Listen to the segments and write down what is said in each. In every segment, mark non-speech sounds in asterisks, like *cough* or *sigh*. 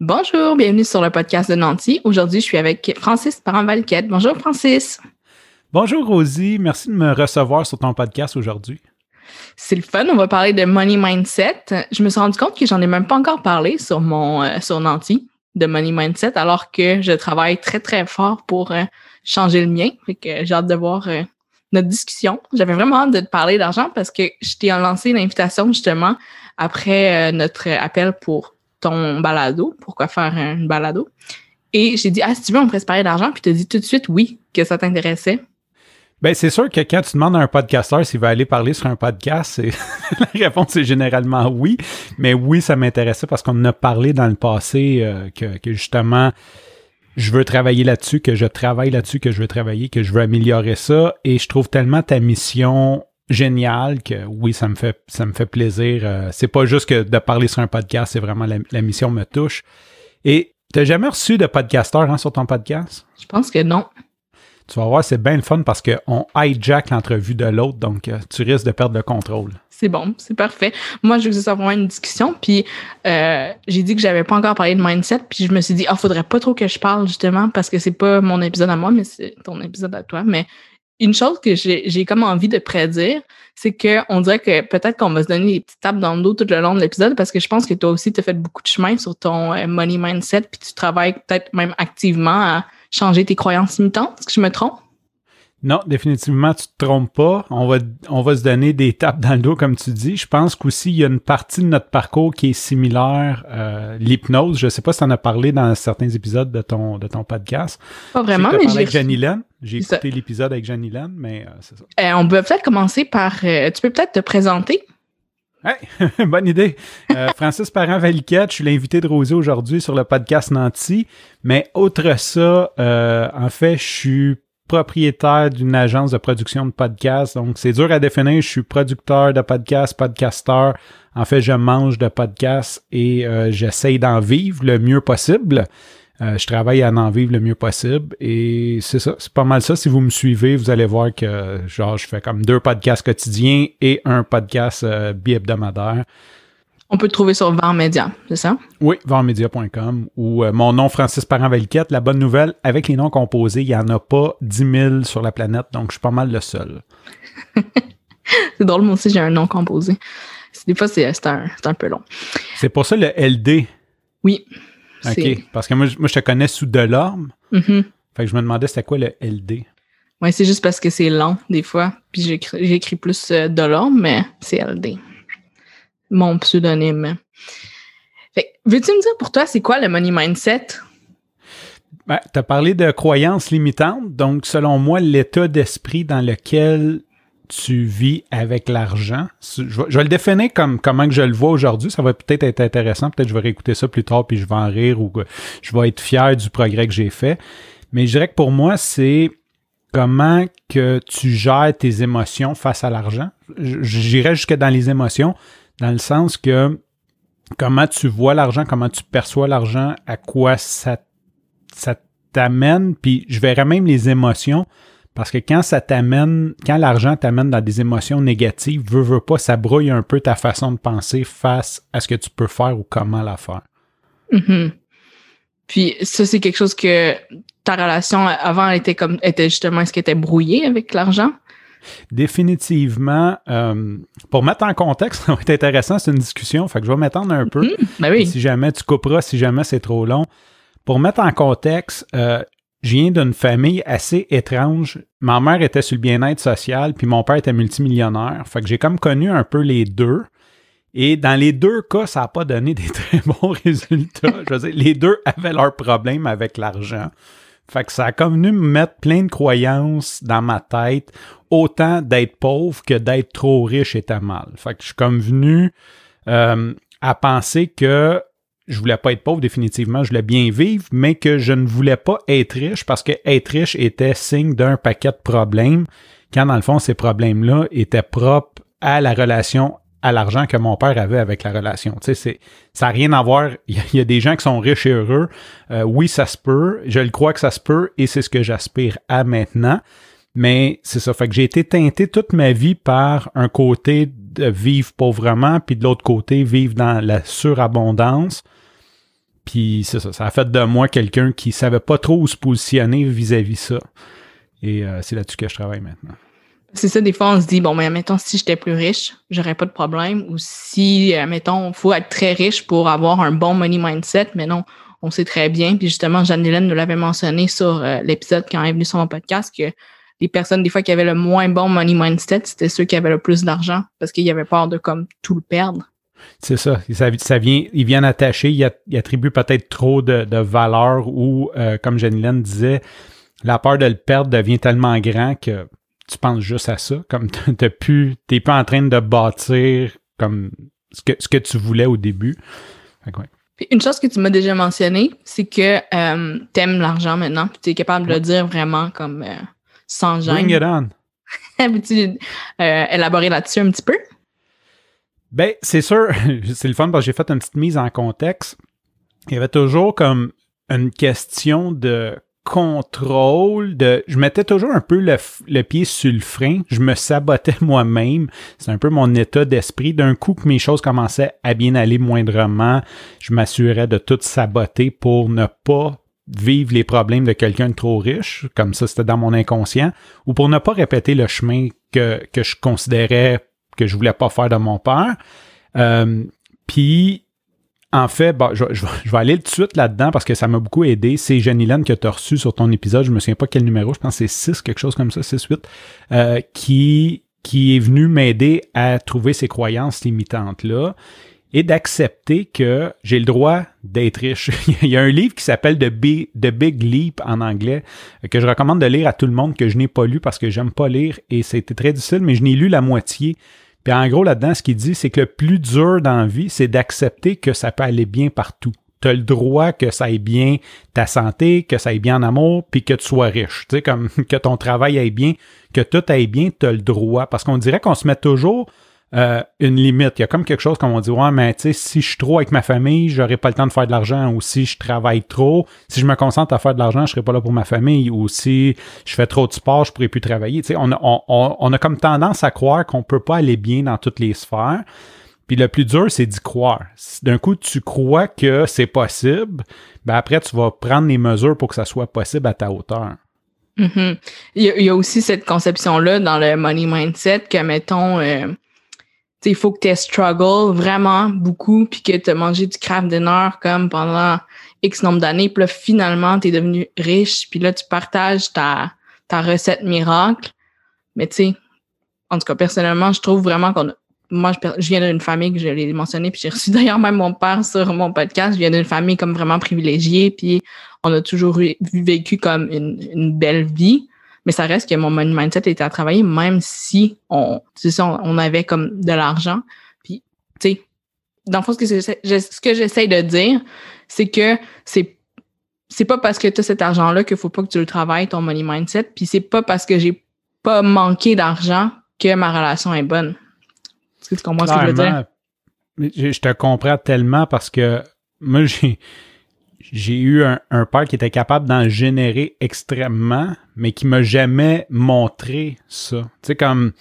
Bonjour, bienvenue sur le podcast de Nancy. Aujourd'hui, je suis avec Francis Parent-Valquette. Bonjour, Francis. Bonjour, Rosie. Merci de me recevoir sur ton podcast aujourd'hui. C'est le fun. On va parler de money mindset. Je me suis rendu compte que j'en ai même pas encore parlé sur mon euh, sur Nancy de money mindset, alors que je travaille très très fort pour euh, changer le mien. Fait que j'ai hâte de voir euh, notre discussion. J'avais vraiment hâte de te parler d'argent parce que je t'ai lancé une invitation justement après notre appel pour ton balado, pourquoi faire un balado? Et j'ai dit, ah, si tu veux, on pourrait se parler d'argent. Puis tu as dit tout de suite oui, que ça t'intéressait. Ben, c'est sûr que quand tu demandes à un podcasteur s'il va aller parler sur un podcast, *laughs* la réponse est généralement oui. Mais oui, ça m'intéressait parce qu'on en a parlé dans le passé euh, que, justement, je veux travailler là-dessus, que je travaille là-dessus, que je veux travailler, que je veux améliorer ça. Et je trouve tellement ta mission géniale que oui, ça me fait, ça me fait plaisir. Euh, c'est pas juste que de parler sur un podcast, c'est vraiment la, mission me touche. Et t'as jamais reçu de podcasteur hein, sur ton podcast? Je pense que non. Tu vas voir, c'est bien le fun parce qu'on hijack l'entrevue de l'autre, donc euh, tu risques de perdre le contrôle. C'est bon, c'est parfait. Moi, je ça vraiment une discussion, puis euh, j'ai dit que j'avais pas encore parlé de mindset, puis je me suis dit, ah, faudrait pas trop que je parle justement parce que c'est pas mon épisode à moi, mais c'est ton épisode à toi. Mais une chose que j'ai comme envie de prédire, c'est qu'on dirait que peut-être qu'on va se donner des petites tapes dans le dos tout le long de l'épisode parce que je pense que toi aussi, tu as fait beaucoup de chemin sur ton euh, money mindset, puis tu travailles peut-être même activement à changer tes croyances limitantes. Est-ce que je me trompe? Non, définitivement, tu te trompes pas. On va, on va se donner des tapes dans le dos, comme tu dis. Je pense qu'aussi, il y a une partie de notre parcours qui est similaire. Euh, l'hypnose, je sais pas si tu en as parlé dans certains épisodes de ton, de ton podcast. Pas vraiment, mais j'ai... avec Jenny J'ai écouté l'épisode avec Jenny mais euh, c'est ça. Euh, on peut peut-être commencer par... tu peux peut-être te présenter? Hey, *laughs* bonne idée. Francis Parent-Valiquette, je suis l'invité de Rosie aujourd'hui sur le podcast Nancy. Mais autre ça, en fait, je suis propriétaire d'une agence de production de podcasts. Donc, c'est dur à définir. Je suis producteur de podcasts, podcasteur. En fait, je mange de podcasts et euh, j'essaye d'en vivre le mieux possible. Euh, je travaille à en vivre le mieux possible et c'est ça, c'est pas mal ça. Si vous me suivez, vous allez voir que genre je fais comme deux podcasts quotidiens et un podcast euh, bi-hebdomadaire. On peut te trouver sur Varmedia, c'est ça? Oui, varmedia.com ou euh, mon nom Francis parent La bonne nouvelle, avec les noms composés, il n'y en a pas 10 000 sur la planète, donc je suis pas mal le seul. *laughs* c'est drôle, moi aussi j'ai un nom composé. Des fois, c'est un, un, peu long. C'est pour ça le LD? Oui. OK, parce que moi, moi, je te connais sous Delorme. Mm Fait que je me demandais c'était quoi le LD? Oui, c'est juste parce que c'est long des fois. Puis j'écris plus euh, Delorme, mais c'est LD mon pseudonyme. veux-tu me dire pour toi, c'est quoi le money mindset? Ben, tu as parlé de croyances limitantes. Donc, selon moi, l'état d'esprit dans lequel tu vis avec l'argent. Je, vais, le définir comme comment que je le vois aujourd'hui. Ça va peut-être être intéressant. Peut-être je vais réécouter ça plus tard puis je vais en rire ou je vais être fier du progrès que j'ai fait. Mais je dirais que pour moi, c'est comment que tu gères tes émotions face à l'argent. J'irais jusque dans les émotions dans le sens que comment tu vois l'argent, comment tu perçois l'argent, à quoi ça, ça t'amène, puis je verrais même les émotions, parce que quand ça t'amène, quand l'argent t'amène dans des émotions négatives, veut, veut pas, ça brouille un peu ta façon de penser face à ce que tu peux faire ou comment la faire. Mm-hmm. Puis ça, c'est quelque chose que ta relation avant était comme était justement est-ce qu'elle était brouillée avec l'argent? Définitivement, euh, pour mettre en contexte, *laughs* ça va être intéressant, c'est une discussion, fait que je vais m'étendre un peu. Mhm, ben si jamais tu couperas, si jamais c'est trop long. Pour mettre en contexte, euh, je viens d'une famille assez étrange. Ma mère était sur le bien-être social, puis mon père était multimillionnaire. Fait que j'ai comme connu un peu les deux. Et dans les deux cas, ça n'a pas donné des *laughs* très bons résultats. Je veux dire, les deux avaient leurs problèmes avec l'argent. Fait que ça a comme venu me mettre plein de croyances dans ma tête, autant d'être pauvre que d'être trop riche était mal. Fait que je suis comme venu euh, à penser que je voulais pas être pauvre définitivement, je voulais bien vivre, mais que je ne voulais pas être riche parce que être riche était signe d'un paquet de problèmes, quand dans le fond ces problèmes-là étaient propres à la relation à l'argent que mon père avait avec la relation. Tu ça n'a rien à voir. *laughs* Il y, a des gens qui sont riches et heureux. Euh, oui, ça se peut. Je le crois que ça se peut et c'est ce que j'aspire à maintenant. Mais c'est ça. Fait que j'ai été teinté toute ma vie par un côté de vivre pauvrement, puis de l'autre côté, vivre dans la surabondance. puis c'est ça, ça a fait de moi quelqu'un qui savait pas trop où se positionner vis-à-vis ça. Et euh, c'est là-dessus que je travaille maintenant. C'est ça, des fois, on se dit, bon, mais ben, mettons, si j'étais plus riche, j'aurais pas de problème. Ou si, mettons, il faut être très riche pour avoir un bon money mindset, mais non, on sait très bien. Puis justement, Jeanne-Hélène nous l'avait mentionné sur euh, l'épisode quand elle est venue sur mon podcast, que les personnes, des fois, qui avaient le moins bon money mindset, c'était ceux qui avaient le plus d'argent parce qu'ils avaient peur de comme tout le perdre. C'est ça. ça. vient, ils viennent attacher, ils, attribuent peut-être trop de, valeur ou, euh, comme Jeanne-Hélène disait, la peur de le perdre devient tellement grand que tu penses juste à ça. Comme tu plus, t'es pas en train de bâtir comme ce que, ce que tu voulais au début. une chose que tu m'as déjà mentionné, c'est que euh, tu aimes l'argent maintenant, puis tu es capable de le dire vraiment comme euh, sans gêne. Bring it on. *laughs* Peux-tu euh, élaborer là-dessus un petit peu? Ben, c'est sûr, *laughs* c'est le fun parce que j'ai fait une petite mise en contexte. Il y avait toujours comme une question de contrôle de je mettais toujours un peu le, pied sur le frein je me sabotais *laughs* moi-même c'est un peu mon état d'esprit d'un coup que mes choses commençaient à bien aller moindrement je m'assurais de tout saboter pour ne pas vivre les problèmes de quelqu'un de trop riche comme ça c'était dans mon inconscient ou pour ne pas répéter le chemin que, je considérais que je voulais pas faire de mon père. Euh, puis en fait, je, vais aller tout de suite là-dedans parce que ça m'a beaucoup aidé. C'est Jenny que tu as reçu sur ton épisode, je me souviens pas quel numéro, je pense que c'est 6, quelque chose comme ça, 6, 8, euh, qui, qui est venu m'aider à trouver ces croyances limitantes-là et d'accepter que j'ai le droit d'être riche. *laughs* Il y a un livre qui s'appelle The Big, Leap en anglais que je recommande de lire à tout le monde que je n'ai pas lu parce que j'aime pas lire et c'était très difficile, mais je n'ai lu la moitié. Puis en gros, là-dedans, ce qu'il dit, c'est que le plus dur dans la vie, c'est d'accepter que ça peut aller bien partout. Tu as le droit que ça aille bien ta santé, que ça aille bien en amour, puis que tu sois riche. Tu sais, comme *laughs* que ton travail aille bien, que tout aille bien, tu as le droit. Parce qu'on dirait qu'on se met toujours euh, une limite. Il y a comme quelque chose comme on dit, ouais, mais tu sais, si je suis trop avec ma famille, j'aurai pas le temps de faire de l'argent. Ou si je travaille trop, si je me concentre à faire de l'argent, je serai pas là pour ma famille. Ou si je fais trop de sport, je pourrai plus travailler. Tu sais, on a, comme tendance à croire qu'on peut pas aller bien dans toutes les sphères. Puis le plus dur, c'est d'y croire. D'un coup, tu crois que c'est possible, ben après, tu vas prendre les mesures pour que ça soit possible à ta hauteur. Mm-hmm. il, y a, aussi cette conception-là dans le money mindset que, mettons, euh, il faut que tu struggle vraiment beaucoup, puis que tu as mangé du craft dinner comme pendant X nombre d'années, puis là, finalement, tu es devenu riche, puis là, tu partages ta, ta recette miracle. Mais tu sais, en tout cas, personnellement, je trouve vraiment qu'on moi, je, viens d'une famille que je l'ai mentionné, puis j'ai reçu *laughs* d'ailleurs même mon père sur mon podcast. Je viens d'une famille comme vraiment privilégiée, puis on a toujours vécu comme une, une belle vie mais ça reste que mon money mindset était à travailler même si on, on avait comme de l'argent. Puis, tu sais, dans le fond, ce que j'essaie de dire, c'est que c'est c'est pas parce que tu as cet argent-là qu'il faut pas que tu le travailles, ton money mindset. Puis c'est pas parce que j'ai pas manqué d'argent que ma relation est bonne. Est-ce que tu comprends ce que je veux dire? Je te comprends tellement parce que moi, j'ai j'ai eu un, père qui était capable d'en générer extrêmement, mais qui m'a jamais montré ça. Tu sais, comme,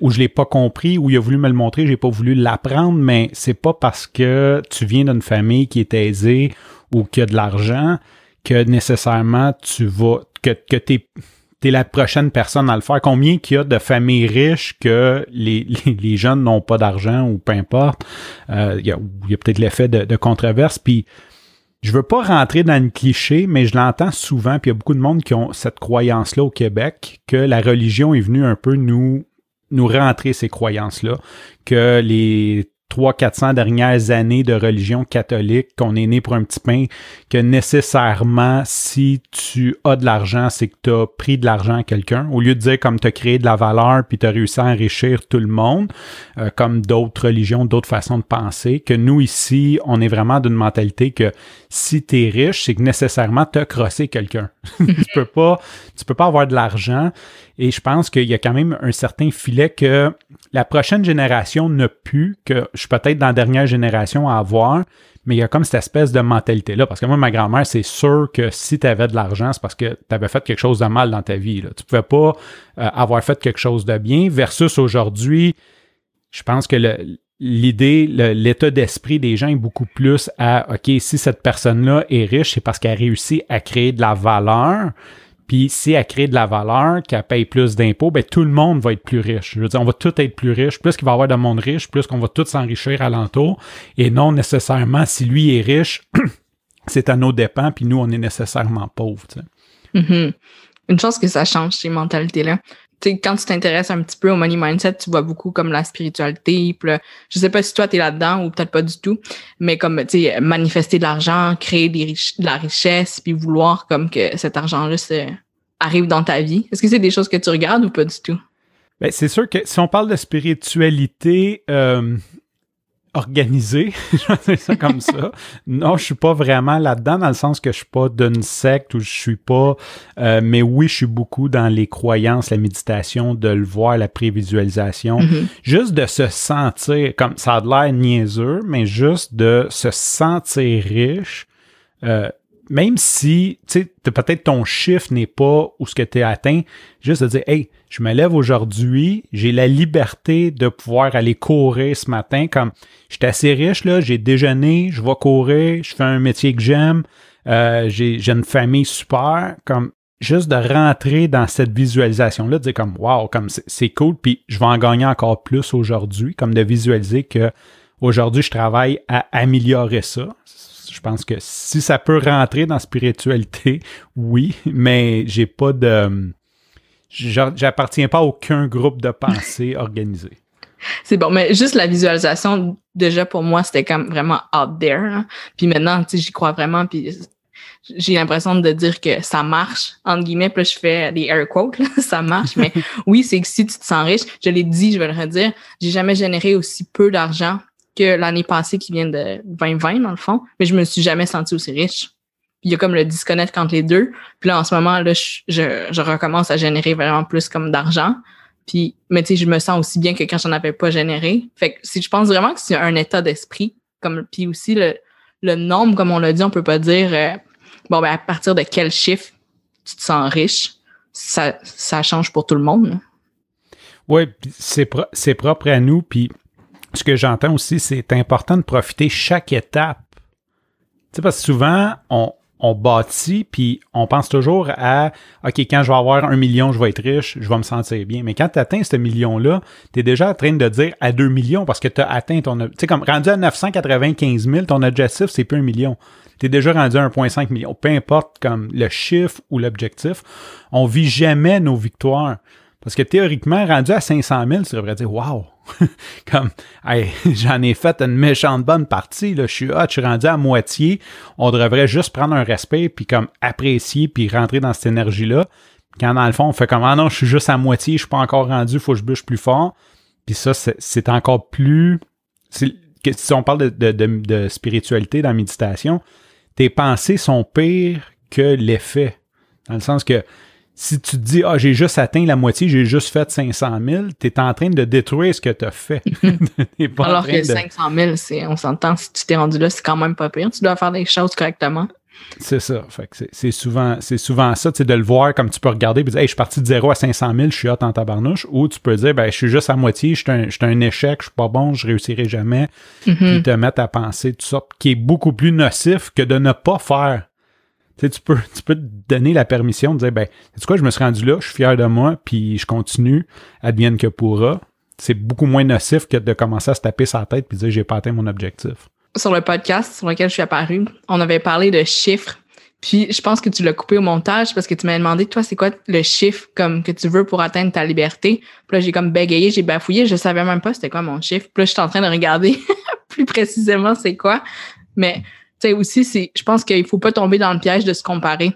où je l'ai pas compris, où il a voulu me le montrer, j'ai pas voulu l'apprendre, mais c'est pas parce que tu viens d'une famille qui est aisée ou qui a de l'argent que nécessairement tu vas, que, que t'es, es la prochaine personne à le faire. Combien qu'il y a de familles riches que les, *laughs* les, jeunes n'ont pas d'argent ou peu importe. Euh, il y a, peut-être l'effet de, de controverse. Puis je veux pas rentrer dans le cliché, mais je l'entends souvent, puis il y a beaucoup de monde qui ont cette croyance-là au Québec, que la religion est venue un peu nous, nous rentrer ces croyances-là, que les 300-400 dernières années de religion catholique, qu'on est né pour un petit pain, que nécessairement, si tu as de l'argent, c'est que tu as pris de l'argent à quelqu'un, au lieu de dire comme tu as créé de la valeur puis tu as réussi à enrichir tout le monde, euh, comme d'autres religions, d'autres façons de penser, que nous ici, on est vraiment d'une mentalité que si tu es riche, c'est que nécessairement tu as crossé quelqu'un. *laughs* tu peux pas peux pas avoir de l'argent et je pense qu'il y a quand même un certain filet que la prochaine génération n'a plus, que je suis peut-être dans la dernière génération à avoir, mais il y a comme cette espèce de mentalité-là. Parce que moi, ma grand-mère, c'est sûr que si tu avais de l'argent, c'est parce que tu avais fait quelque chose de mal dans ta vie. Là. Tu pouvais pas euh, avoir fait quelque chose de bien, versus aujourd'hui, je pense que l'idée, l'état d'esprit des gens est beaucoup plus à, OK, si cette personne-là est riche, c'est parce qu'elle a réussi à créer de la valeur. Puis si elle crée de la valeur, qu'elle paye plus d'impôts, ben tout le monde va être plus riche. Je veux dire, on va tous être plus riche. Plus qu'il va y avoir de monde riche, plus qu'on va tous s'enrichir alentour. Et non nécessairement, si lui est riche, *clears throat* c'est à nos dépens, puis nous, on est nécessairement pauvres. Mm-hmm. Une chose que ça change, ces mentalités-là quand tu t'intéresses un petit peu au money mindset, tu vois beaucoup comme la spiritualité. Puis là, je sais pas si toi, tu es là-dedans ou peut-être pas du tout, mais comme, tu sais, manifester de l'argent, créer de la richesse, puis vouloir comme que cet argent-là arrive dans ta vie. Est-ce que c'est des choses que tu regardes ou pas du tout? Ben, c'est sûr que si on parle de spiritualité, euh, organisé, *laughs* je vais dire ça comme ça. Non, je suis pas vraiment là-dedans dans le sens que je suis pas d'une secte ou je suis pas, euh, mais oui, je suis beaucoup dans les croyances, la méditation, de le voir, la prévisualisation, mm-hmm. juste de se sentir, comme ça a l'air niaiseux, mais juste de se sentir riche. Euh, même si, tu sais, peut-être ton chiffre n'est pas où ce que tu as atteint, juste de dire, hey, je me lève aujourd'hui, j'ai la liberté de pouvoir aller courir ce matin, comme, j'étais assez riche, là, j'ai déjeuné, je vais courir, je fais un métier que j'aime, euh, j'ai une famille super, comme, juste de rentrer dans cette visualisation-là, de dire comme, wow, comme, c'est cool, puis je vais en gagner encore plus aujourd'hui, comme de visualiser que aujourd'hui, je travaille à améliorer ça je pense que si ça peut rentrer dans spiritualité, *laughs* oui, mais j'ai pas de. J'appartiens pas à aucun groupe de pensée *laughs* organisé. C'est bon, mais juste la visualisation, déjà pour moi, c'était comme vraiment out there. Hein. Puis maintenant, tu sais, j'y crois vraiment, puis j'ai l'impression de dire que ça marche, entre guillemets, puis là, je fais des air quotes, *laughs* ça marche, mais oui, c'est que si tu te sens riche, je l'ai dit, je vais le redire, j'ai jamais généré aussi peu d'argent que l'année passée qui vient de 2020, dans le fond, mais je me suis jamais senti aussi riche. il y a comme le disconnect entre les deux. Puis là, en ce moment, là, je, je, recommence à générer vraiment plus comme d'argent. Puis, mais tu sais, je me sens aussi bien que quand j'en avais pas généré. Fait que si je pense vraiment que c'est un état d'esprit, comme puis aussi le, le nombre, comme on l'a dit, on peut pas dire euh, bon ben à partir de quel chiffre tu te sens riche. Ça, ça change pour tout le monde. Oui, c'est c'est propre à nous. Puis ce que j'entends aussi, c'est important de profiter chaque étape. Tu sais, parce que souvent, on, on bâtit, puis on pense toujours à OK, quand je vais avoir un million, je vais être riche, je vais me sentir bien. Mais quand tu atteins ce million-là, tu es déjà en train de dire à 2 millions parce que tu as atteint ton. Tu sais, comme rendu à 995 000, ton objectif, c'est plus un million. Tu es déjà rendu à 1,5 million. Peu importe comme le chiffre ou l'objectif, on vit jamais nos victoires. Parce que théoriquement, rendu à 500 000, tu devrais dire Wow! *laughs* Comme, *laughs* j'en ai fait une méchante bonne partie, là, je suis hot, je suis rendu à moitié. On devrait juste prendre un respect, puis comme apprécier, puis rentrer dans cette énergie-là. Quand dans le fond, on fait comme Ah non, je suis juste à moitié, je suis pas encore rendu, il faut que je bûche plus fort. Puis ça, c'est encore plus. Si on parle de, de spiritualité dans la méditation, tes pensées sont pires que l'effet. Dans le sens que si tu te dis, ah, j'ai juste atteint la moitié, j'ai juste fait 500 000, tu es en train de détruire ce que tu as fait. *laughs* Alors que 500 000, on s'entend, si tu t'es rendu là, c'est quand même pas pire. Tu dois faire des choses correctement. C'est ça. c'est souvent, souvent ça, de le voir comme tu peux regarder et dire, hey, je suis parti de 0 à 500 000, je suis hot en tabarnouche. Ou tu peux dire, ben, je suis juste à moitié, je suis un, échec, je suis pas bon, je réussirai jamais. Mm-hmm. Puis te mettre à penser tout ça, qui est beaucoup plus nocif que de ne pas faire tu peux, tu peux te donner la permission de dire, ben, sais quoi, je me suis rendu là, je suis fier de moi, puis je continue, advienne que pourra. C'est beaucoup moins nocif que de commencer à se taper sa tête puis dire, j'ai pas atteint mon objectif. Sur le podcast sur lequel je suis apparu, on avait parlé de chiffres. Puis je pense que tu l'as coupé au montage parce que tu m'as demandé, toi, c'est quoi le chiffre comme que tu veux pour atteindre ta liberté? Puis là, j'ai comme bégayé, j'ai bafouillé, je savais même pas c'était quoi mon chiffre. Puis là, je suis en train de regarder *laughs* plus précisément c'est quoi. Mais sais, aussi, c'est, je pense qu'il faut pas tomber dans le piège de se comparer.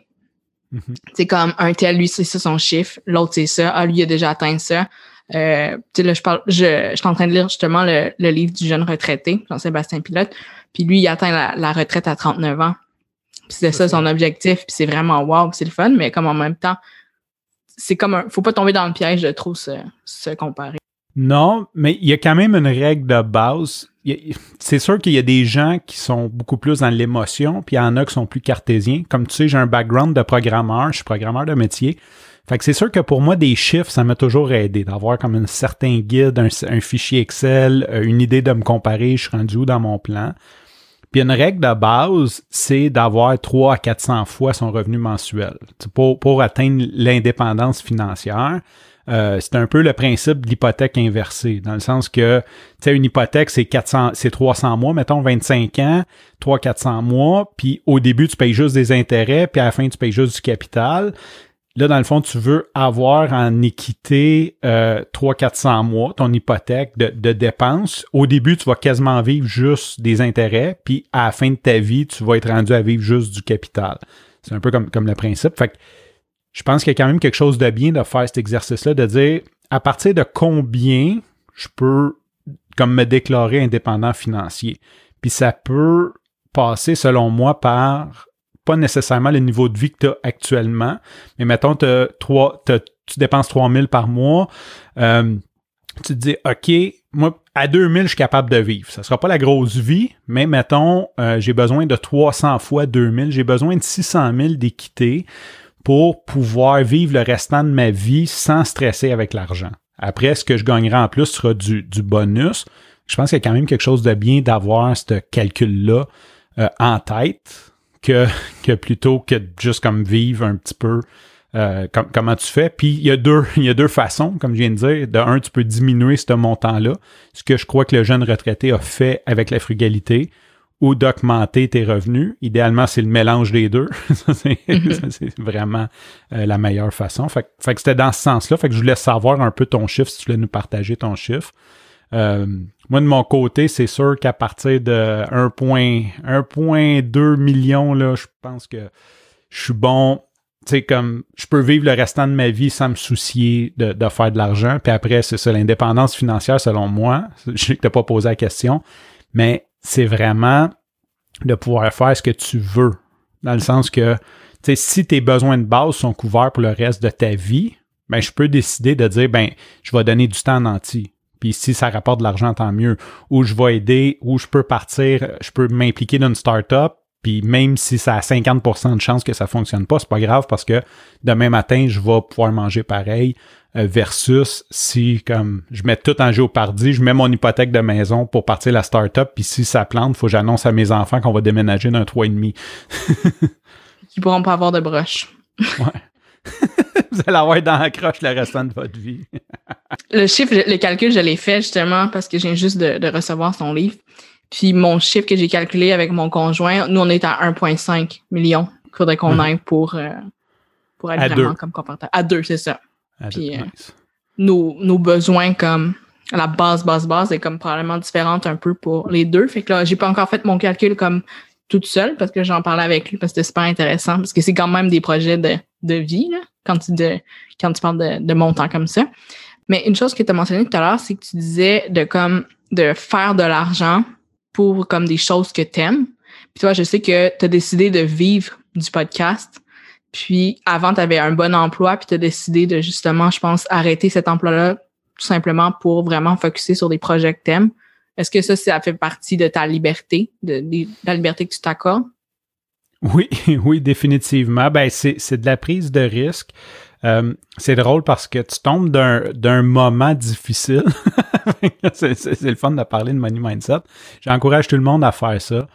C'est mm-hmm. comme un tel, lui, c'est ça son chiffre, l'autre, c'est ça. Ah, lui, il a déjà atteint ça. Euh, tu sais, là, je parle, je, je suis en train de lire justement le, le livre du jeune retraité, Jean-Sébastien Pilote. Puis lui, il atteint la, la retraite à 39 ans. Puis c'est ça son objectif. Puis c'est vraiment wow, c'est le fun, mais comme en même temps, c'est comme un, faut pas tomber dans le piège de trop se, se comparer. Non, mais il y a quand même une règle de base c'est sûr qu'il y a des gens qui sont beaucoup plus dans l'émotion, puis il y en a qui sont plus cartésiens. Comme tu sais, j'ai un background de programmeur, je suis programmeur de métier. Fait que c'est sûr que pour moi, des chiffres, ça m'a toujours aidé d'avoir comme un certain guide, un, fichier Excel, euh, une idée de me comparer, je suis rendu où dans mon plan. Puis une règle de base, c'est d'avoir 3 à 400 fois son revenu mensuel pour, pour atteindre l'indépendance financière. Euh, c'est un peu le principe de l'hypothèque inversée, dans le sens que, tu sais, une hypothèque, c'est 400, c'est 300 mois, mettons 25 ans, 300-400 mois, puis au début, tu payes juste des intérêts, puis à la fin, tu payes juste du capital. Là, dans le fond, tu veux avoir en équité euh, 300-400 mois ton hypothèque de, dépenses. Au début, tu vas quasiment vivre juste des intérêts, puis à la fin de ta vie, tu vas être rendu à vivre juste du capital. C'est un peu comme, comme le principe. Fait je pense qu'il y a quand même quelque chose de bien de faire cet exercice-là, de dire à partir de combien je peux comme me déclarer indépendant financier? Puis ça peut passer, selon moi, par pas nécessairement le niveau de vie que tu as actuellement, mais mettons, tu dépenses 3000 par mois, euh, tu te dis, OK, moi, à 2000, je suis capable de vivre. Ça sera pas la grosse vie, mais mettons, euh, j'ai besoin de 300 fois 2000, j'ai besoin de 600 000 d'équité pour pouvoir vivre le restant de ma vie sans stresser avec l'argent. Après, ce que je gagnerai en plus sera du, du bonus. Je pense qu'il y a quand même quelque chose de bien d'avoir ce calcul-là euh, en tête que, *laughs* que plutôt que juste comme vivre un petit peu euh, comment tu fais. Puis il y, a deux, *laughs* il y a deux façons, comme je viens de dire. De un, tu peux diminuer ce montant-là, ce que je crois que le jeune retraité a fait avec la frugalité ou d'augmenter tes revenus. Idéalement, c'est le mélange des deux. *laughs* Mm-hmm. c'est vraiment euh, la meilleure façon. Fait, que c'était dans ce sens-là. Fait que je voulais savoir un peu ton chiffre, si tu voulais nous partager ton chiffre. Euh, moi, de mon côté, c'est sûr qu'à partir de 1.2 million, là, je pense que je suis bon. Tu sais, comme je peux vivre le restant de ma vie sans me soucier de, de faire de l'argent. Puis après, c'est ça, l'indépendance financière, selon moi. *laughs* Je sais que tu n'as pas posé la question, mais c'est vraiment de pouvoir faire ce que tu veux. Dans le sens que, tu sais, si tes besoins de base sont couverts pour le reste de ta vie, ben, je peux décider de dire, ben, je vais donner du temps en entier. Puis si ça rapporte de l'argent, tant mieux. Ou je vais aider, ou je peux partir, je peux m'impliquer dans une startup, puis même si ça a 50% de chance que ça fonctionne pas, c'est pas grave parce que demain matin, je vais pouvoir manger pareil. Euh, versus si comme je mets tout en géopardie, je mets mon hypothèque de maison pour partir la start-up, puis si ça plante, faut que j'annonce à mes enfants qu'on va déménager d'un 3,5. Ils pourront pas avoir de broche. ouais. *laughs* Vous allez avoir dans la croche le restant de votre vie. le chiffre, le calcul, je l'ai fait justement parce que j'ai juste de, recevoir son livre. Puis mon chiffre que j'ai calculé avec mon conjoint, nous, on est à 1,5 million. Il faudrait qu'on mhm. aille pour, euh, pour être vraiment comme comparateur. À deux, c'est ça. Puis, euh, nos, nos, besoins comme la base, base, base est comme probablement différente un peu pour les deux. Fait que là, j'ai pas encore fait mon calcul comme toute seule parce que j'en parlais avec lui parce que c'était super intéressant parce que c'est quand même des projets de, de vie là, quand tu de, quand tu parles de, de montant comme ça. Mais une chose que tu as mentionné tout à l'heure, c'est que tu disais de comme de faire de l'argent pour comme des choses que tu aimes. Puis toi, je sais que tu as décidé de vivre du podcast puis avant, tu avais un bon emploi, puis tu as décidé de justement, je pense, arrêter cet emploi-là tout simplement pour vraiment focuser sur des projets que tu Est-ce que ça, ça fait partie de ta liberté, de, la liberté que tu t'accordes? Oui, *laughs* oui, définitivement. Ben, c'est, de la prise de risque. Euh, c'est drôle parce que tu tombes d'un, moment difficile. *laughs* *laughs* c'est, le fun de parler de Money Mindset. J'encourage tout le monde à faire ça.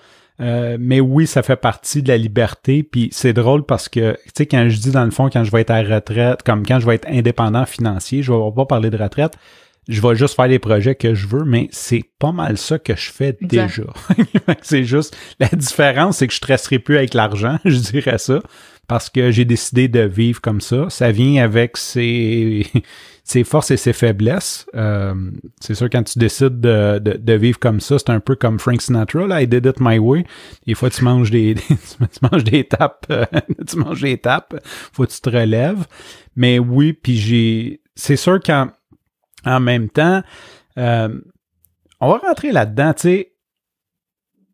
Euh, mais oui, ça fait partie de la liberté. Puis c'est drôle parce que, tu sais, quand je dis dans le fond, quand je vais être à retraite, comme quand je vais être indépendant financier, je vais pas parler de retraite, je vais juste faire les projets que je veux, mais c'est pas mal ça que je fais déjà. *laughs* c'est juste, la différence, c'est que je stresserai plus avec l'argent, *laughs* je dirais ça, parce que j'ai décidé de vivre comme ça. Ça vient avec ses, *laughs* ses forces et ses faiblesses. Euh, c'est sûr, quand tu décides de, de, vivre comme ça, c'est un peu comme Frank Sinatra, là, I did it my way. Des fois, tu manges des, *laughs* tu manges des tapes, euh, *laughs* tu manges des tapes, faut que tu te relèves. Mais oui, puis j'ai, c'est sûr qu'en en même temps, euh, on va rentrer là-dedans, tu sais,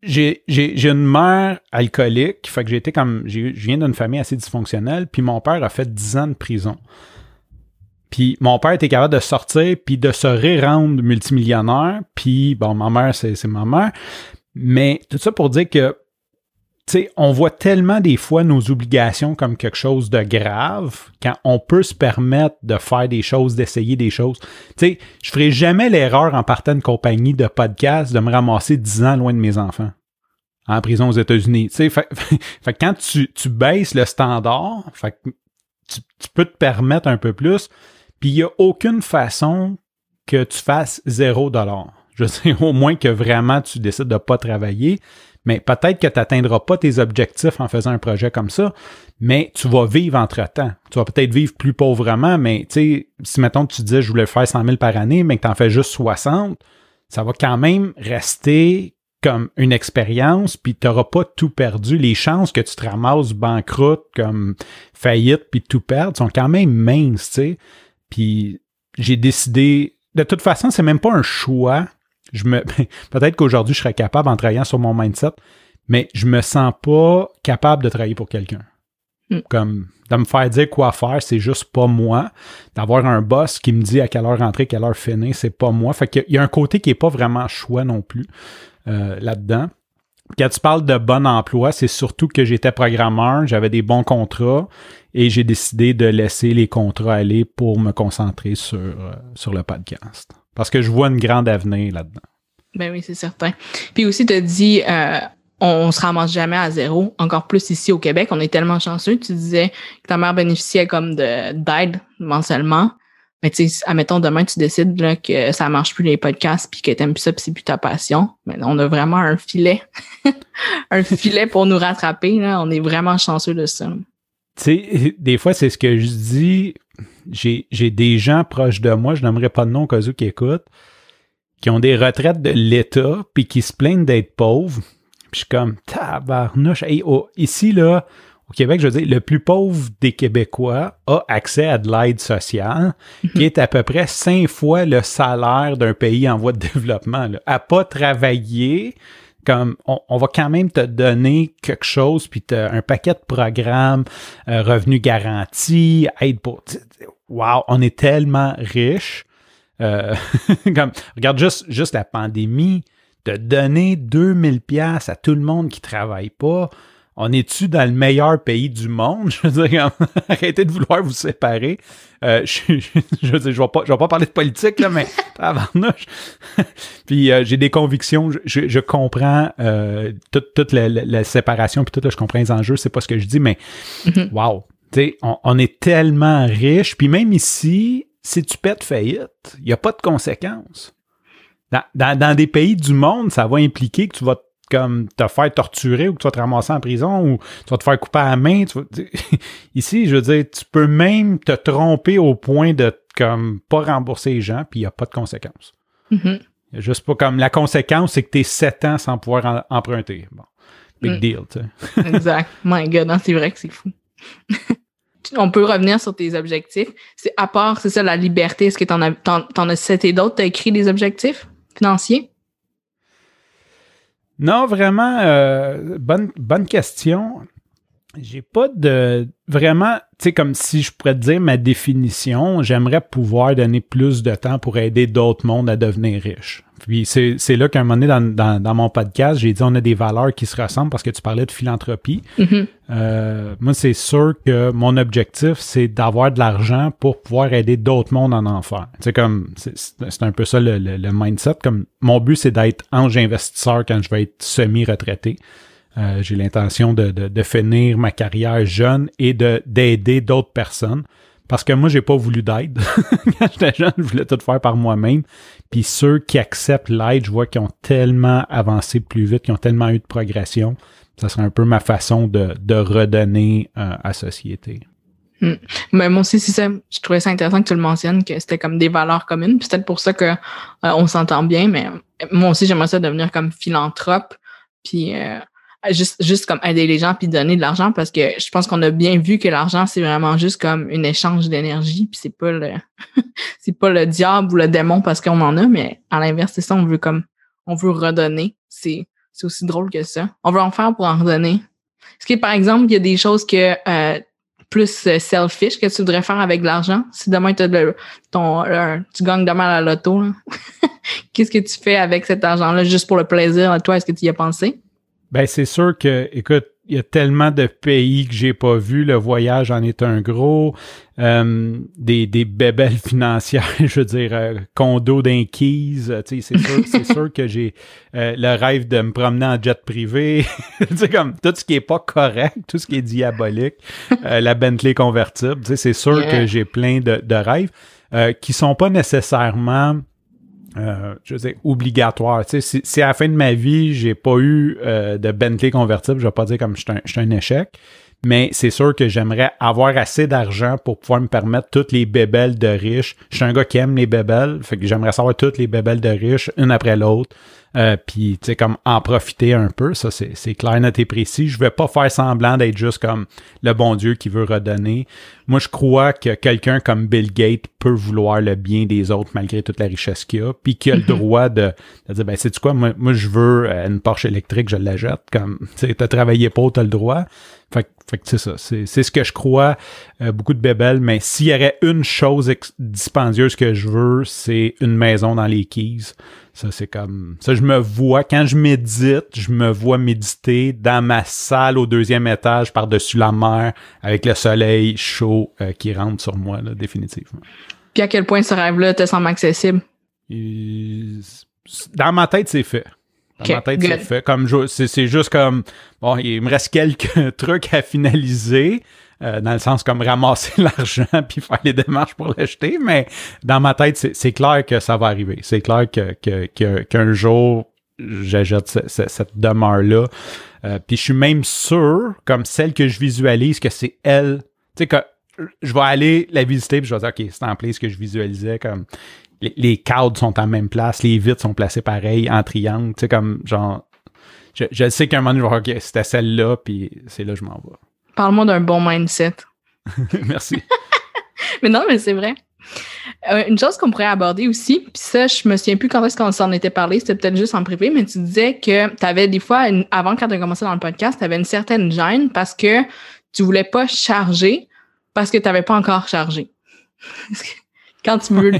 j'ai, j'ai, j'ai une mère alcoolique, fait que j'ai été comme, je viens d'une famille assez dysfonctionnelle, puis mon père a fait 10 ans de prison. Puis mon père était capable de sortir puis de se ré-rendre multimillionnaire. Puis bon, ma mère, c'est ma mère. Mais tout ça pour dire que sais, on voit tellement des fois nos obligations comme quelque chose de grave quand on peut se permettre de faire des choses, d'essayer des choses. Tu sais, je ferai jamais l'erreur en partant de compagnie de podcast de me ramasser 10 ans loin de mes enfants en prison aux États-Unis. Fait, *laughs* fait, quand tu, tu baisses le standard, fait, tu, tu peux te permettre un peu plus, puis il n'y a aucune façon que tu fasses zéro dollar. Je sais *laughs* au moins que vraiment tu décides de ne pas travailler, mais peut-être que tu n'atteindras pas tes objectifs en faisant un projet comme ça, mais tu vas vivre entre-temps. Tu vas peut-être vivre plus pauvrement, mais si mettons tu disais je voulais faire 100 000 par année, mais que tu en fais juste 60, ça va quand même rester comme une expérience, puis tu n'auras pas tout perdu. Les chances que tu te ramasses banqueroute, comme faillite, puis tout perdre sont quand même minces, tu sais. Puis j'ai décidé, de toute façon, c'est même pas un choix je me, *laughs* peut-être qu'aujourd'hui, je serais capable en travaillant sur mon mindset, mais je me sens pas capable de travailler pour quelqu'un. Hmm. Comme de me faire dire quoi faire, c'est juste pas moi. D'avoir un boss qui me dit à quelle heure rentrer, quelle heure finir, c'est pas moi. Fait qu'il y a un côté qui est pas vraiment choix non plus euh, là-dedans. Quand tu parles de bon emploi, c'est surtout que j'étais programmeur, j'avais des bons contrats et j'ai décidé de laisser les contrats aller pour me concentrer sur, euh, sur le podcast. Parce que je vois une grande avenir là-dedans. Ben oui, c'est certain. Puis aussi, tu as dit, euh, on, se ramasse jamais à zéro, encore plus ici au Québec. On est tellement chanceux. Tu disais que ta mère bénéficiait comme d'aide mensuellement. Mais tu sais, admettons, demain, tu décides là, que ça marche plus les podcasts puis que t'aimes plus ça puis c'est plus ta passion. Mais on a vraiment un filet. *laughs* un filet pour nous rattraper. Là. On est vraiment chanceux de ça. Tu sais, des fois, c'est ce que je dis j'ai des gens proches de moi, je n'aimerais pas de nom cas où qui écoutent, qui ont des retraites de l'État, puis qui se plaignent d'être pauvres. Puis je suis comme, tabarnouche. ici, là, au Québec, je veux dire, le plus pauvre des Québécois a accès à de l'aide sociale, qui est à peu près cinq fois le salaire d'un pays en voie de développement. Là. À pas travailler, comme on, va quand même te donner quelque chose, puis un paquet de programmes, euh, revenus garantis, aide pour wow, on est tellement riche. Euh, *laughs* comme, regarde juste, juste la pandémie, de donner 2000 pièces à tout le monde qui travaille pas. On est-tu dans le meilleur pays du monde? *laughs* Je veux dire, *laughs* arrêtez de vouloir vous séparer. Euh, je, je, veux dire, je vais pas, je vais pas parler de politique, là, mais Puis euh, j'ai des convictions, je, je comprends toute, toute la, la, séparation, puis tout, là, je comprends les enjeux, c'est pas ce que je dis, mais mm-hmm. wow, on, est tellement riche. Puis même ici, si tu pètes faillite, il n'y a pas de conséquences. Dans, des pays du monde, ça va impliquer que tu vas comme te faire torturer ou que tu vas te ramasser en prison ou tu vas te faire couper à la main. *laughs* ici, je veux dire, tu peux même te tromper au point de comme pas rembourser les gens, puis il n'y a pas de conséquences. Mm-hmm. Juste pas comme la conséquence, c'est que tu es sept ans sans pouvoir emprunter. Bon, big mm. deal, tu sais. *laughs* exact. My God, c'est vrai que c'est fou. *laughs* on peut revenir sur tes objectifs. C'est à part, c'est ça, la liberté. Est-ce que tu en as, as cité d'autres? Tu as écrit des objectifs financiers? Non, vraiment, euh, bonne, bonne question. J'ai pas de vraiment, tu sais, comme si je pourrais te dire ma définition, j'aimerais pouvoir donner plus de temps pour aider d'autres mondes à devenir riches. Puis c'est là qu'à un moment donné, dans, dans, mon podcast, j'ai dit on a des valeurs qui se ressemblent parce que tu parlais de philanthropie. Mm-hmm. Euh, moi, c'est sûr que mon objectif, c'est d'avoir de l'argent pour pouvoir aider d'autres mondes en enfer. C'est comme c'est un peu ça le, le, mindset. Comme mon but, c'est d'être ange investisseur quand je vais être semi-retraité. Euh, j'ai l'intention de, de, de, finir ma carrière jeune et d'aider d'autres personnes. Parce que moi, j'ai pas voulu d'aide. *laughs* Quand j'étais jeune, je voulais tout faire par moi-même. Puis ceux qui acceptent l'aide, je vois qu'ils ont tellement avancé plus vite, qu'ils ont tellement eu de progression. Ça serait un peu ma façon de, de redonner euh, à la société. Hmm. Mais moi aussi, c'est ça. Je trouvais ça intéressant que tu le mentionnes, que c'était comme des valeurs communes. Peut-être pour ça que euh, on s'entend bien, mais moi aussi, j'aimerais ça devenir comme philanthrope. Puis euh, juste, juste comme aider les gens puis donner de l'argent parce que je pense qu'on a bien vu que l'argent, c'est vraiment juste comme un échange d'énergie puis c'est pas le, *laughs* c'est pas le diable ou le démon parce qu'on en a, mais à l'inverse, c'est ça, on veut comme, on veut redonner. C'est, c'est aussi drôle que ça. On veut en faire pour en redonner. Est-ce que, par exemple, il y a des choses que, euh, plus euh, selfish que tu voudrais faire avec l'argent? Si demain tu ton, tu gagnes demain à la loto, *laughs* qu'est-ce que tu fais avec cet argent-là juste pour le plaisir? Toi, est-ce que tu y as pensé? Ben, c'est sûr que, écoute, il y a tellement de pays que j'ai pas vu. Le voyage en est un gros. Euh, des, des bébelles *laughs* financières, je veux dire, euh, condo d'inquise. Tu sais, c'est sûr, c'est sûr que j'ai euh, le rêve de me promener en jet privé. *laughs* comme tout ce qui est pas correct, tout ce qui est diabolique. la Bentley convertible. C'est sûr que j'ai plein de, de rêves qui sont pas nécessairement euh, je veux dire, obligatoire. Tu sais, si, à la fin de ma vie, j'ai pas eu euh, de Bentley convertible, je vais pas dire comme je suis un, échec, mais c'est sûr que j'aimerais avoir assez d'argent pour pouvoir me permettre toutes les bébelles de riches. Je suis un gars qui aime les bébelles, j'aimerais savoir toutes les bébelles de riches, une après l'autre. Euh, puis, tu sais, comme en profiter un peu, ça, c'est clair, net et précis. Je vais pas faire semblant d'être juste comme le bon Dieu qui veut redonner. Moi, je crois que quelqu'un comme Bill Gates peut vouloir le bien des autres malgré toute la richesse qu'il a, puis qu'il a le mhm. droit de, dire, ben, c'est quoi, moi, moi, je veux euh, une Porsche électrique, je la jette. Comme, tu sais, t'as travaillé pour, t'as le droit. Fait, que c'est ça, c'est ce que je crois, euh, beaucoup de bébelles, mais s'il y aurait une chose dispendieuse que je veux, c'est une maison dans les Keys. Ça, c'est comme. Ça, je me vois, quand je médite, je me vois méditer dans ma salle au deuxième étage par-dessus la mer avec le soleil chaud euh, qui rentre sur moi, là, définitivement. Puis à quel point ce rêve-là te semble accessible? Dans ma tête, c'est fait. Dans ma tête, c'est fait. Comme c'est juste comme bon, il me reste quelques *laughs* trucs à finaliser. Euh, dans le sens comme ramasser *laughs* l'argent puis faire les démarches pour l'acheter, mais dans ma tête, c'est clair que ça va arriver. C'est clair que, que, qu'un jour, j'achète cette demeure-là. Euh, puis je suis même sûr, comme celle que je visualise, que c'est elle. Tu sais, que je vais aller la visiter puis je vais dire, OK, c'est en place que je visualisais, comme les, cadres sont en même place, les vitres sont placées pareil, en triangle, tu sais, comme genre, je, sais qu'un moment, je vais OK, c'était celle-là, puis c'est là que je m'en vais. Parle-moi d'un bon mindset. *laughs* Merci. *laughs* mais non, mais c'est vrai. Euh, une chose qu'on pourrait aborder aussi, puis ça, je me souviens plus quand est-ce qu'on s'en était parlé, c'était peut-être juste en privé, mais tu disais que tu avais des fois, avant quand tu as commencé dans le podcast, tu avais une certaine gêne parce que tu voulais pas charger parce que tu n'avais pas encore chargé. *laughs* quand tu veux.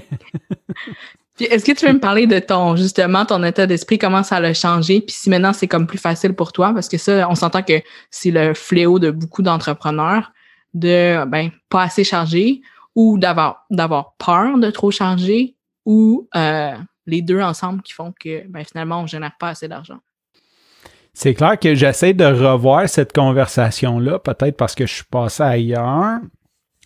Est-ce que tu veux me parler de ton, justement, ton état d'esprit, comment ça l'a changé, puis si maintenant c'est comme plus facile pour toi, parce que ça, on s'entend que c'est le fléau de beaucoup d'entrepreneurs de, ben, pas assez charger ou d'avoir, d'avoir peur de trop charger ou euh, les deux ensemble qui font que, ben, finalement, on génère pas assez d'argent. C'est clair que j'essaie de revoir cette conversation-là, peut-être parce que je suis passé ailleurs,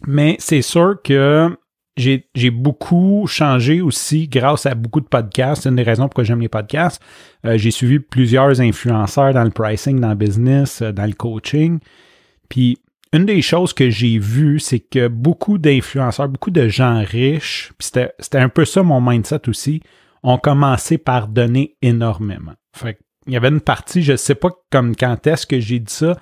mais c'est sûr que j'ai beaucoup changé aussi grâce à beaucoup de podcasts. C'est une des raisons pourquoi j'aime les podcasts. Euh, j'ai suivi plusieurs influenceurs dans le pricing, dans le business, euh, dans le coaching. Puis une des choses que j'ai vues, c'est que beaucoup d'influenceurs, beaucoup de gens riches, puis c'était un peu ça mon mindset aussi, ont commencé par donner énormément. Fait il y avait une partie, je ne sais pas comme quand est-ce que j'ai dit ça,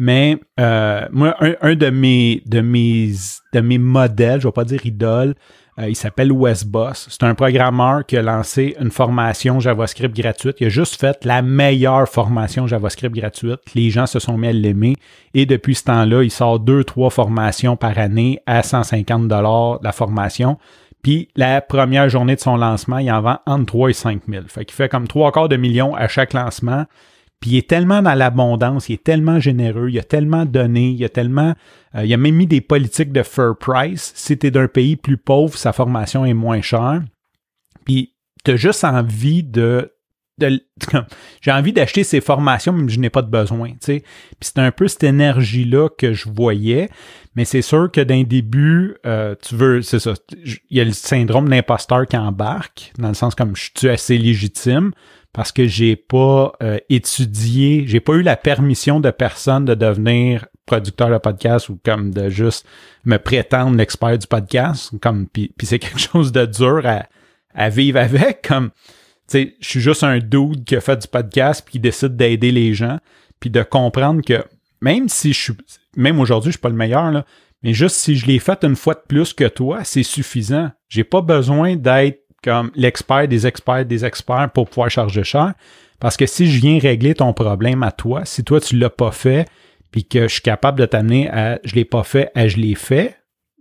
mais euh, moi, un, de, mes, de, mes, de mes modèles, je ne vais pas dire idole, euh, il s'appelle Wes Boss. C'est un programmeur qui a lancé une formation JavaScript gratuite. Il a juste fait la meilleure formation JavaScript gratuite. Les gens se sont mis à l'aimer. Et depuis ce temps-là, il sort deux, trois formations par année à 150 dollars la formation. Puis la première journée de son lancement, il en vend entre 3 et 5 000. Fait qu'il fait comme trois quarts de million à chaque lancement. Puis il est tellement dans l'abondance, il est tellement généreux, il a tellement donné, il a tellement. Euh, il a même mis des politiques de fair price. Si tu es d'un pays plus pauvre, sa formation est moins chère. Puis tu as juste envie de. *laughs* j'ai envie d'acheter ces formations, mais je n'ai pas de besoin. Puis c'est un peu cette énergie-là que je voyais. Mais c'est sûr que d'un début, euh, tu veux, c'est ça, il y a le syndrome d'imposteur qui embarque, dans le sens comme je suis assez légitime? Parce que j'ai pas euh, étudié, j'ai pas eu la permission de personne de devenir producteur de podcast ou comme de juste me prétendre l'expert du podcast. Comme puis, c'est quelque *laughs* chose de dur à, à vivre avec. Comme tu sais, je suis juste un dude qui a fait du podcast puis qui décide d'aider les gens, puis de comprendre que même si je suis, même aujourd'hui je suis pas le meilleur là, mais juste si je l'ai fait une fois de plus que toi, c'est suffisant. J'ai pas besoin d'être comme l'expert des experts des experts pour pouvoir charger cher. Parce que si je viens régler ton problème à toi, si toi tu l'as pas fait, puis que je suis capable de t'amener à je l'ai pas fait à je l'ai fait,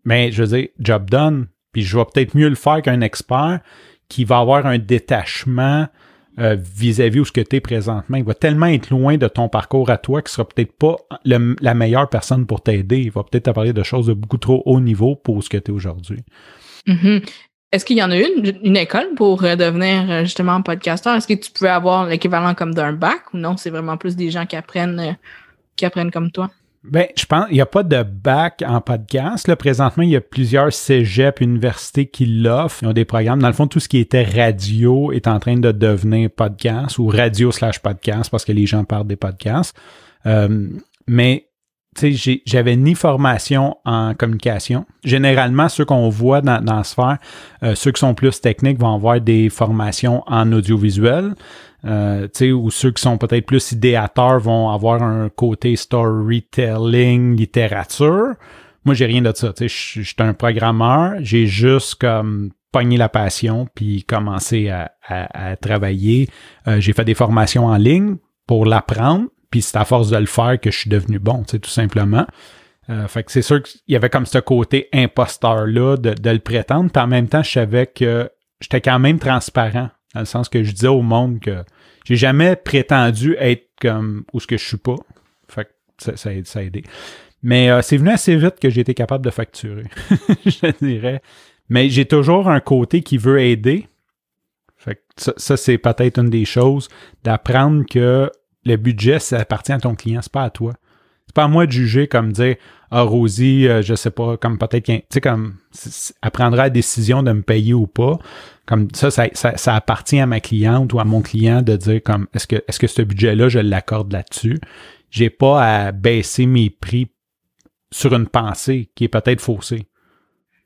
mais je veux dire, job done. Puis je vais peut-être mieux le faire qu'un expert qui va avoir un détachement euh, vis-à-vis où ce que tu es présentement. Il va tellement être loin de ton parcours à toi qu'il sera peut-être pas la meilleure personne pour t'aider. Il va peut-être te parler de choses de beaucoup trop haut niveau pour ce que tu es aujourd'hui. Mm-hmm. Est-ce qu'il y en a une, une école pour euh, devenir euh, justement podcasteur? Est-ce que tu peux avoir l'équivalent comme d'un bac ou non? C'est vraiment plus des gens qui apprennent, qui apprennent comme toi? Ben, je pense il n'y a pas de bac en podcast. Là, présentement, il y a plusieurs cégeps, universités qui l'offrent. Ils ont des programmes. Dans le fond, tout ce qui était radio est en train de devenir podcast ou radio slash podcast parce que les gens parlent des podcasts. Euh, mais j'avais ni formation en communication. Généralement, ceux qu'on voit dans, dans la sphère, euh, ceux qui sont plus techniques vont avoir des formations en audiovisuel. Euh, ou ceux qui sont peut-être plus idéateurs vont avoir un côté storytelling, littérature. Moi, j'ai rien de ça. Je suis un programmeur, j'ai juste comme pogné la passion puis commencé à, travailler. Euh, j'ai fait des formations en ligne pour l'apprendre, puis c'est à force de le faire que je suis devenu bon, tout simplement. Euh, fait que c'est sûr qu'il y avait comme ce côté imposteur-là de, de, le prétendre, puis en même temps, je savais que j'étais quand même transparent dans le sens que je disais au monde que j'ai jamais prétendu être comme où ce que je suis pas. Fait que ça, ça, a aidé. Mais euh, c'est venu assez vite que j'ai été capable de facturer, *laughs* je dirais. Mais j'ai toujours un côté qui veut aider. Fait que ça, ça c'est peut-être une des choses d'apprendre que le budget, ça appartient à ton client, c'est pas à toi. C'est pas à moi de juger comme dire Ah, Rosie, euh, je sais pas, comme peut-être tu sais, comme elle prendra la décision de me payer ou pas. Comme ça ça, ça, appartient à ma cliente ou à mon client de dire comme est-ce que est-ce que ce budget-là, je l'accorde là-dessus? J'ai pas à baisser mes prix sur une pensée qui est peut-être faussée.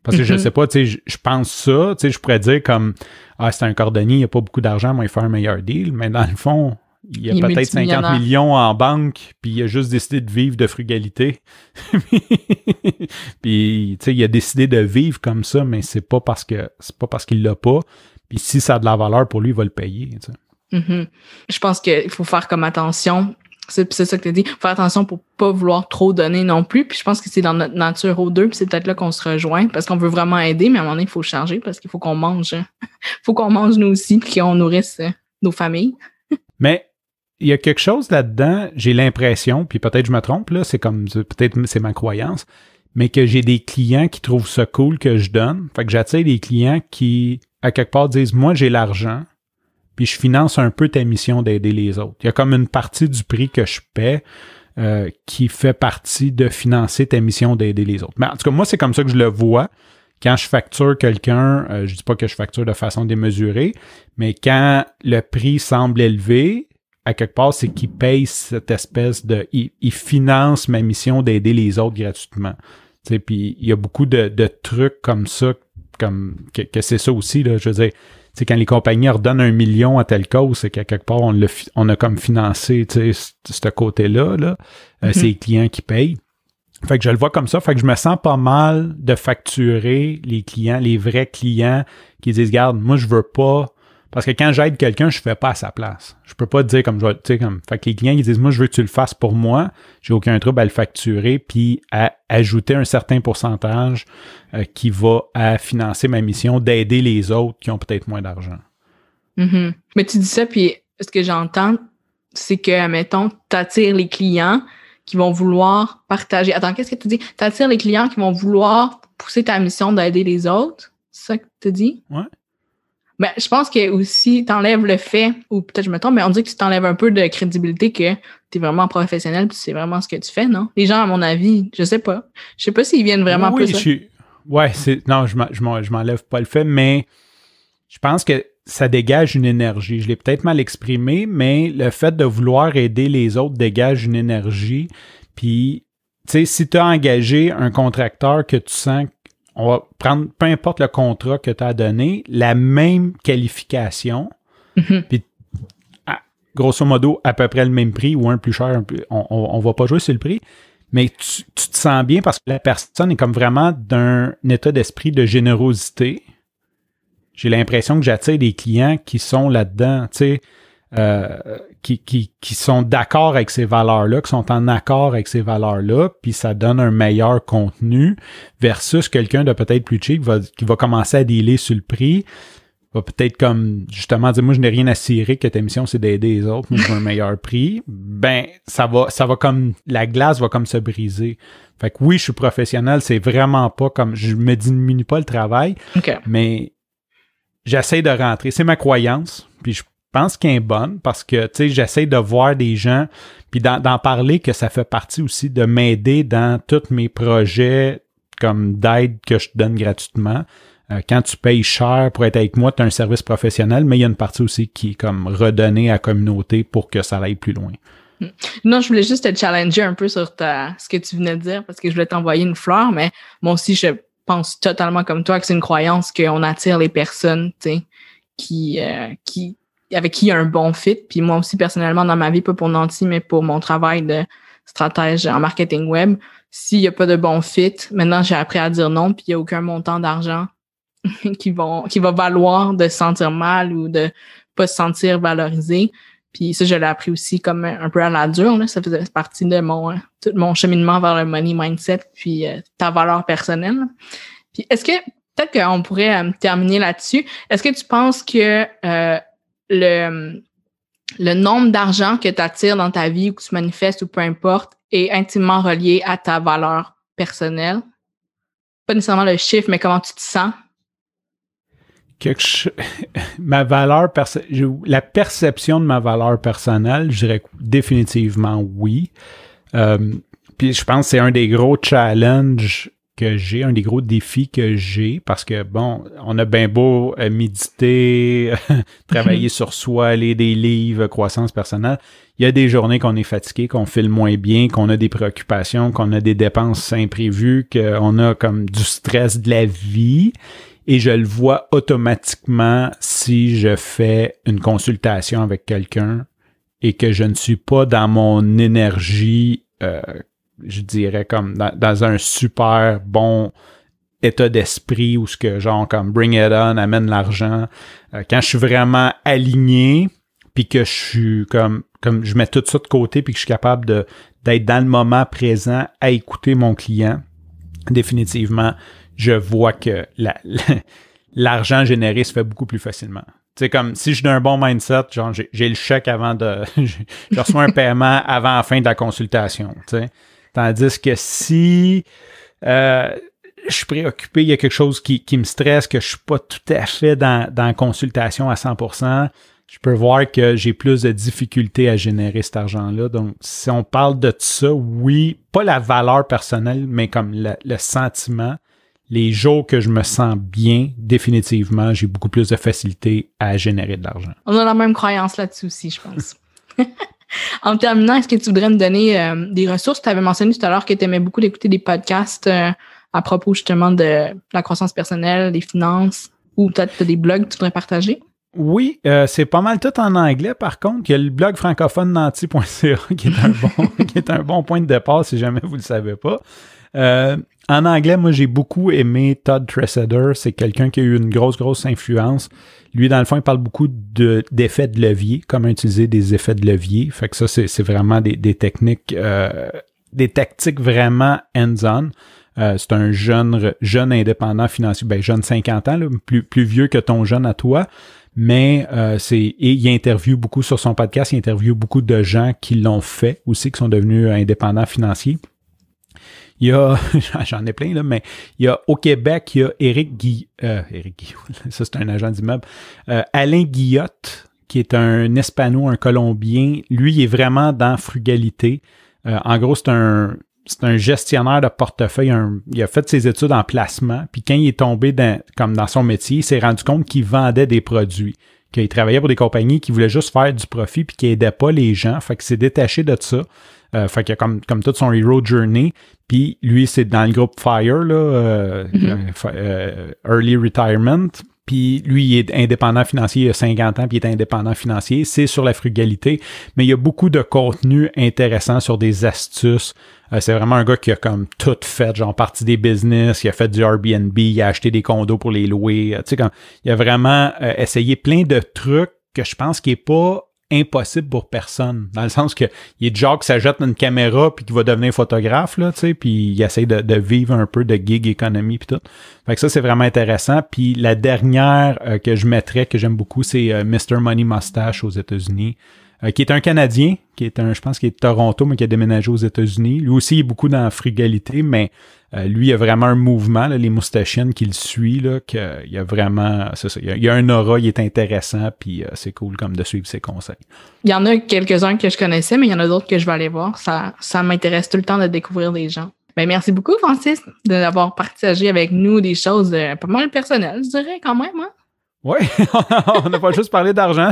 Parce que je mm-hmm. sais pas, tu sais, je pense ça, tu sais, je pourrais dire comme Ah, c'est un cordonnier, il n'y a pas beaucoup d'argent, moi, il fait un meilleur deal. Mais dans le fond, il y a peut-être 50 millions en banque, puis il a juste décidé de vivre de frugalité. *laughs* puis, tu sais, il a décidé de vivre comme ça, mais c'est pas parce que c'est pas parce qu'il l'a pas. Puis si ça a de la valeur pour lui, il va le payer. Mm-hmm. Je pense qu'il faut faire comme attention. C'est ça que tu as dit. Faire attention pour pas vouloir trop donner non plus. Puis je pense que c'est dans notre nature aux deux. Puis c'est peut-être là qu'on se rejoint parce qu'on veut vraiment aider, mais à un moment donné, il faut charger parce qu'il faut qu'on mange. Il *laughs* faut qu'on mange nous aussi puis qu'on nourrisse nos familles. mais il y a quelque chose là-dedans, j'ai l'impression, puis peut-être je me trompe, là, c'est comme, peut-être c'est ma croyance, mais que j'ai des clients qui trouvent ça cool que je donne. Fait que j'attire des clients qui, à quelque part, disent, moi, j'ai l'argent, puis je finance un peu ta mission d'aider les autres. Il y a comme une partie du prix que je paie euh, qui fait partie de financer ta mission d'aider les autres. Mais en tout cas, moi, c'est comme ça que je le vois. Quand je facture quelqu'un, euh, je dis pas que je facture de façon démesurée, mais quand le prix semble élevé, à quelque part, c'est qu'il paye cette espèce de. Il, finance ma mission d'aider les autres gratuitement. Puis il y a beaucoup de, de trucs comme ça, comme que, c'est ça aussi. Là, je veux dire, c'est quand les compagnies redonnent un million à telle cause, c'est qu'à quelque part, on, a, on a comme financé ce côté-là. Là. Euh, mm-hmm. c'est les clients qui payent. Fait que je le vois comme ça. Fait que je me sens pas mal de facturer les clients, les vrais clients qui disent, garde, moi, je veux pas parce que quand j'aide quelqu'un, je fais pas à sa place. Je peux pas dire comme je tu sais, comme. Fait que les clients, ils disent, moi, je veux que tu le fasses pour moi. J'ai aucun trouble à le facturer, puis à ajouter un certain pourcentage euh, qui va à financer ma mission d'aider les autres qui ont peut-être moins d'argent. Mm-hmm. Mais tu dis ça, puis ce que j'entends, c'est que, mettons, tu attires les clients qui vont vouloir partager. Attends, qu'est-ce que tu dis? Tu attires les clients qui vont vouloir pousser ta mission d'aider les autres? C'est ça que tu dis? Ouais. Ben, je pense que aussi, t'enlèves le fait, ou peut-être je me trompe, mais on dit que tu t'enlèves un peu de crédibilité que tu es vraiment professionnel puis c'est vraiment ce que tu fais, non? Les gens, à mon avis, je sais pas. Je sais pas s'ils viennent vraiment oui, plus. Je suis... Ouais, c'est. Non, je m'enlève pas le fait, mais je pense que ça dégage une énergie. Je l'ai peut-être mal exprimé, mais le fait de vouloir aider les autres dégage une énergie. Puis, tu sais, si tu as engagé un contracteur que tu sens on va prendre, peu importe le contrat que tu as donné, la même qualification, mm-hmm. puis grosso modo à peu près le même prix ou un plus cher, on, ne va pas jouer sur le prix, mais tu, te sens bien parce que la personne est comme vraiment d'un état d'esprit de générosité. J'ai l'impression que j'attire des clients qui sont là-dedans, tu sais. Euh, qui, qui, qui, sont d'accord avec ces valeurs-là, qui sont en accord avec ces valeurs-là, puis ça donne un meilleur contenu versus quelqu'un de peut-être plus cheap va, qui va commencer à dealer sur le prix. va peut-être comme justement dire moi je n'ai rien à cirer que ta mission c'est d'aider les autres, moi je veux un meilleur prix, ben ça va ça va comme la glace va comme se briser. Fait que oui, je suis professionnel, c'est vraiment pas comme je me diminue pas le travail, mais j'essaie de rentrer, c'est ma croyance, puis je pense qu'elle est bonne parce que tu sais j'essaie de voir des gens puis d'en parler que ça fait partie aussi de m'aider dans tous mes projets comme d'aide que je donne gratuitement euh, quand tu payes cher pour être avec moi, tu as un service professionnel, mais il y a une partie aussi qui est comme redonnée à la communauté pour que ça aille plus loin. Hmm. Non, je voulais juste te challenger un peu sur ta, ce que tu venais de dire parce que je voulais t'envoyer une fleur, mais moi aussi, je pense totalement comme toi que c'est une croyance qu'on attire les personnes, tu sais, qui, euh, qui, avec qui il y a un bon fit. Puis moi aussi, personnellement, dans ma vie, pas pour Nancy, mais pour mon travail de stratège en marketing web, s'il n'y a pas de bon fit, maintenant j'ai appris à dire non, puis il n'y a aucun montant d'argent *laughs* qui qui va valoir de se sentir mal ou de pas se sentir valorisé. Puis ça, je l'ai appris aussi comme un peu à la dure. Là. Ça faisait partie de mon euh, tout mon cheminement vers le money mindset, puis euh, ta valeur personnelle. Puis est-ce que peut-être qu'on pourrait euh, terminer là-dessus. Est-ce que tu penses que le le nombre d'argent que tu attires dans ta vie ou que tu manifestes ou peu importe est intimement relié à ta valeur personnelle? Pas nécessairement le chiffre, mais comment tu te sens *laughs* ma valeur la perception de ma valeur personnelle, je dirais définitivement oui. Euh, puis je pense que c'est un des gros challenges que j'ai, un des gros défis que j'ai, parce que bon, on a bien beau euh, méditer, *laughs* travailler sur soi, lire des livres, croissance personnelle. Il y a des journées qu'on est fatigué, qu'on file moins bien, qu'on a des préoccupations, qu'on a des dépenses imprévues, qu'on a comme du stress de la vie et je le vois automatiquement si je fais une consultation avec quelqu'un et que je ne suis pas dans mon énergie, euh, je dirais comme dans, un super bon état d'esprit ou ce que genre comme bring it on, amène l'argent. Euh, quand je suis vraiment aligné, puis que je suis comme comme je mets tout ça de côté puis que je suis capable de d'être dans le moment présent à écouter mon client, définitivement, je vois que *laughs* l'argent généré se fait beaucoup plus facilement. C'est comme si je un bon mindset, genre j'ai le chèque avant de. *laughs* je reçois un *laughs* paiement avant la fin de la consultation. Tandis que si euh, je suis préoccupé, il y a quelque chose qui, qui me stresse, que je suis pas tout à fait dans, dans la consultation à 100%, je peux voir que j'ai plus de difficultés à générer cet argent-là. Donc, si on parle de ça, oui, pas la valeur personnelle, mais comme le sentiment, les jours que je me sens bien, définitivement, j'ai beaucoup plus de facilité à générer de l'argent. On a la même croyance là-dessus aussi, je pense. *laughs* *laughs* en terminant, est-ce que tu voudrais me donner euh, des ressources? Tu avais mentionné tout à l'heure que tu aimais beaucoup d'écouter des podcasts euh, à propos justement de la croissance personnelle, des finances, ou peut-être des blogs que tu voudrais partager? Oui, euh, c'est pas mal tout en anglais. Par contre, il y a le blog francophone nanti.ca qui est un bon, *laughs* qui est un bon point de départ si jamais vous ne le savez pas. En anglais, moi, j'ai beaucoup aimé Todd Treseder. C'est quelqu'un qui a eu une grosse, grosse influence. Lui, dans le fond, il parle beaucoup d'effets de, levier, comment utiliser des effets de levier. Fait que ça, c'est vraiment des, techniques, euh, des tactiques vraiment hands-on. Euh, c'est un jeune, jeune indépendant financier, ben jeune 50 ans, plus, plus vieux que ton jeune à toi. Mais euh, c'est et il interviewe beaucoup sur son podcast, il interviewe beaucoup de gens qui l'ont fait aussi, qui sont devenus indépendants financiers. Il y a, *laughs* j'en ai plein, là, mais il y a au Québec, il y a Éric Guy, euh, Éric *laughs* ça c'est un agent d'immeuble, euh, Alain Guillotte, qui est un Hispano, un Colombien. Lui, il est vraiment dans frugalité. Euh, en gros, c'est un, c'est un gestionnaire de portefeuille. il a fait ses études en placement. Puis quand il est tombé dans, comme dans son métier, il s'est rendu compte qu'il vendait des produits. Qu'il travaillait pour des compagnies qui voulaient juste faire du profit puis qui n'aidaient pas les gens. Fait qu'il s'est détaché de ça. Euh, fait qu'il a comme, comme tout son hero journey. Puis lui, c'est dans le groupe FIRE, là, euh, mm-hmm. euh, Early Retirement. Puis lui, il est indépendant financier, il a 50 ans, puis il est indépendant financier. C'est sur la frugalité, mais il y a beaucoup de contenu intéressant sur des astuces. c'est vraiment un gars qui a comme tout fait, genre partie des business, il a fait du Airbnb, il a acheté des condos pour les louer. tu sais, comme, il a vraiment essayé plein de trucs que je pense qu'il n'est pas impossible pour personne. Dans le sens que il est de qui s'achète une caméra puis qui va devenir photographe, là, tu sais, puis il essaie de, vivre un peu de gig économie puis tout. Fait que ça, c'est vraiment intéressant. Puis la dernière euh, que je mettrais, que j'aime beaucoup, c'est euh, Mr. Money Mustache aux États-Unis. Euh, qui est un Canadien, qui est un, je pense qu'il est de Toronto, mais qui a déménagé aux États-Unis. Lui aussi, il est beaucoup dans la frugalité, mais euh, lui, il a vraiment un mouvement, là, les moustachiennes qui le suit, là, qu'il y a vraiment, c'est ça, il y a, un aura, il est intéressant, puis euh, c'est cool comme de suivre ses conseils. Il y en a quelques-uns que je connaissais, mais il y en a d'autres que je vais aller voir. Ça, ça m'intéresse tout le temps de découvrir des gens. Ben, merci beaucoup, Francis, d'avoir partagé avec nous des choses pas mal personnelles, je dirais, quand même. Hein? Oui, *laughs* on n'a pas juste parlé d'argent.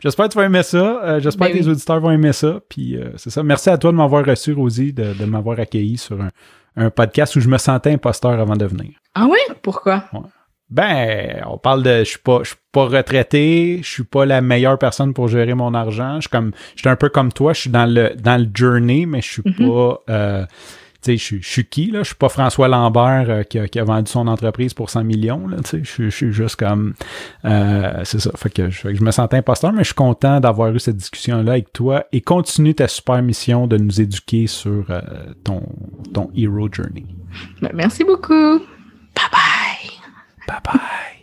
J'espère que tu vas aimer ça. Euh, j'espère ben que les auditeurs vont aimer ça. Puis euh, c'est ça. Merci à toi de m'avoir reçu, Rosie, de, m'avoir accueilli sur un, podcast où je me sentais imposteur avant de venir. Ah oui? Pourquoi? Ben, on parle de je suis pas je suis pas retraité, je suis pas la meilleure personne pour gérer mon argent. Je suis comme je suis un peu comme toi, je suis dans le dans le journey, mais je suis mm-hmm. pas euh, je suis qui, là? Je suis pas François Lambert euh, qui, a, vendu son entreprise pour 100 millions, là, tu sais. Je suis juste comme... Euh, c'est ça. Fait que, je me sentais imposteur, mais je suis content d'avoir eu cette discussion-là avec toi et continue ta super mission de nous éduquer sur euh, ton, ton Hero Journey. Ben, merci beaucoup. Bye bye. Bye bye.